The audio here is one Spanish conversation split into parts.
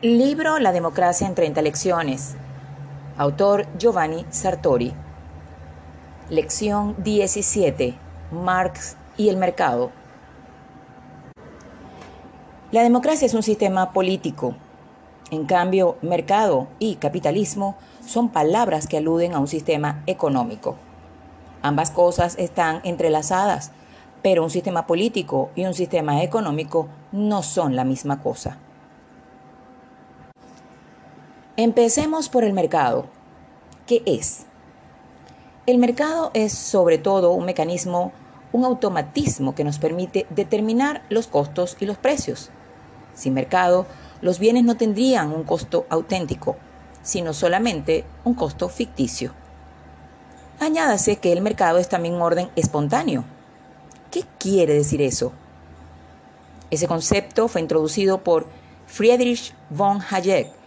Libro La democracia en 30 lecciones. Autor Giovanni Sartori. Lección 17. Marx y el mercado. La democracia es un sistema político. En cambio, mercado y capitalismo son palabras que aluden a un sistema económico. Ambas cosas están entrelazadas, pero un sistema político y un sistema económico no son la misma cosa. Empecemos por el mercado. ¿Qué es? El mercado es sobre todo un mecanismo, un automatismo que nos permite determinar los costos y los precios. Sin mercado, los bienes no tendrían un costo auténtico, sino solamente un costo ficticio. Añádase que el mercado es también un orden espontáneo. ¿Qué quiere decir eso? Ese concepto fue introducido por Friedrich von Hayek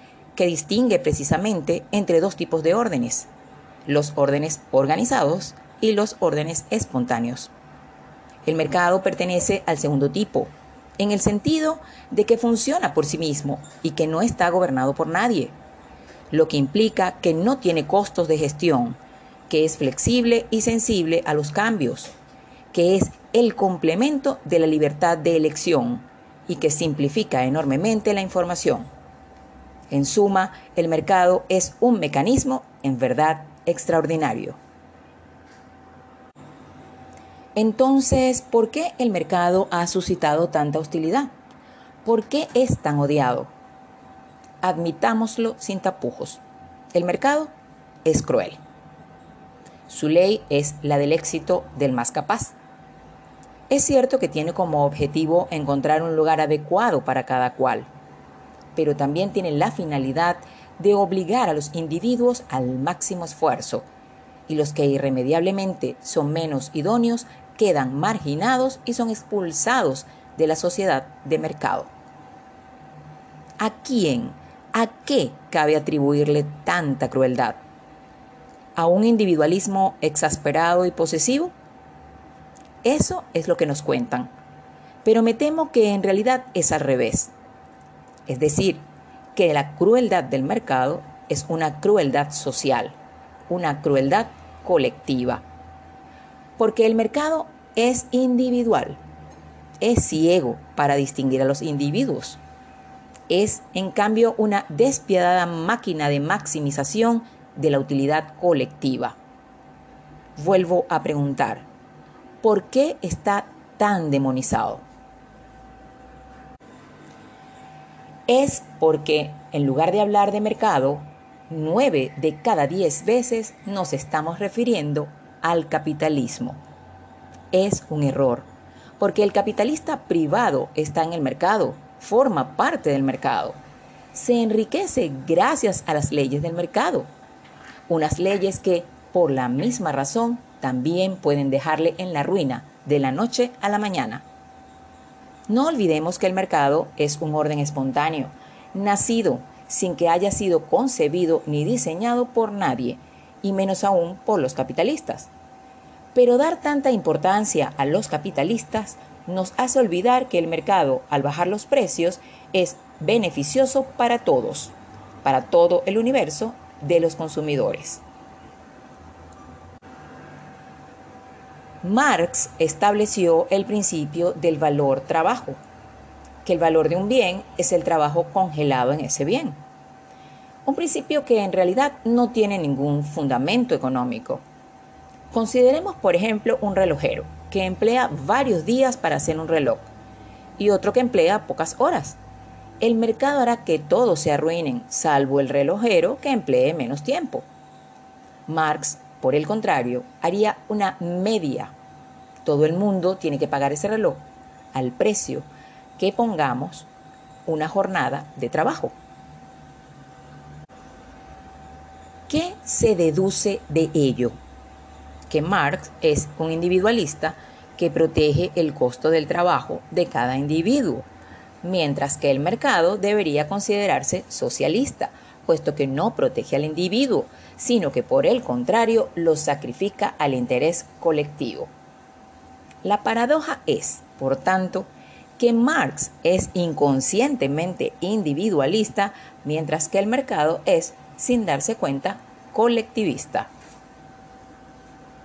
que distingue precisamente entre dos tipos de órdenes, los órdenes organizados y los órdenes espontáneos. El mercado pertenece al segundo tipo, en el sentido de que funciona por sí mismo y que no está gobernado por nadie, lo que implica que no tiene costos de gestión, que es flexible y sensible a los cambios, que es el complemento de la libertad de elección y que simplifica enormemente la información. En suma, el mercado es un mecanismo en verdad extraordinario. Entonces, ¿por qué el mercado ha suscitado tanta hostilidad? ¿Por qué es tan odiado? Admitámoslo sin tapujos. El mercado es cruel. Su ley es la del éxito del más capaz. Es cierto que tiene como objetivo encontrar un lugar adecuado para cada cual pero también tiene la finalidad de obligar a los individuos al máximo esfuerzo, y los que irremediablemente son menos idóneos quedan marginados y son expulsados de la sociedad de mercado. ¿A quién, a qué cabe atribuirle tanta crueldad? ¿A un individualismo exasperado y posesivo? Eso es lo que nos cuentan, pero me temo que en realidad es al revés es decir, que la crueldad del mercado es una crueldad social, una crueldad colectiva. Porque el mercado es individual, es ciego para distinguir a los individuos. Es, en cambio, una despiadada máquina de maximización de la utilidad colectiva. Vuelvo a preguntar, ¿por qué está tan demonizado? Es porque en lugar de hablar de mercado, nueve de cada diez veces nos estamos refiriendo al capitalismo. Es un error, porque el capitalista privado está en el mercado, forma parte del mercado, se enriquece gracias a las leyes del mercado, unas leyes que, por la misma razón, también pueden dejarle en la ruina de la noche a la mañana. No olvidemos que el mercado es un orden espontáneo, nacido sin que haya sido concebido ni diseñado por nadie, y menos aún por los capitalistas. Pero dar tanta importancia a los capitalistas nos hace olvidar que el mercado, al bajar los precios, es beneficioso para todos, para todo el universo de los consumidores. Marx estableció el principio del valor trabajo, que el valor de un bien es el trabajo congelado en ese bien. Un principio que en realidad no tiene ningún fundamento económico. Consideremos, por ejemplo, un relojero que emplea varios días para hacer un reloj y otro que emplea pocas horas. El mercado hará que todos se arruinen, salvo el relojero que emplee menos tiempo. Marx por el contrario, haría una media. Todo el mundo tiene que pagar ese reloj al precio que pongamos una jornada de trabajo. ¿Qué se deduce de ello? Que Marx es un individualista que protege el costo del trabajo de cada individuo, mientras que el mercado debería considerarse socialista, puesto que no protege al individuo, sino que por el contrario lo sacrifica al interés colectivo. La paradoja es, por tanto, que Marx es inconscientemente individualista, mientras que el mercado es, sin darse cuenta, colectivista.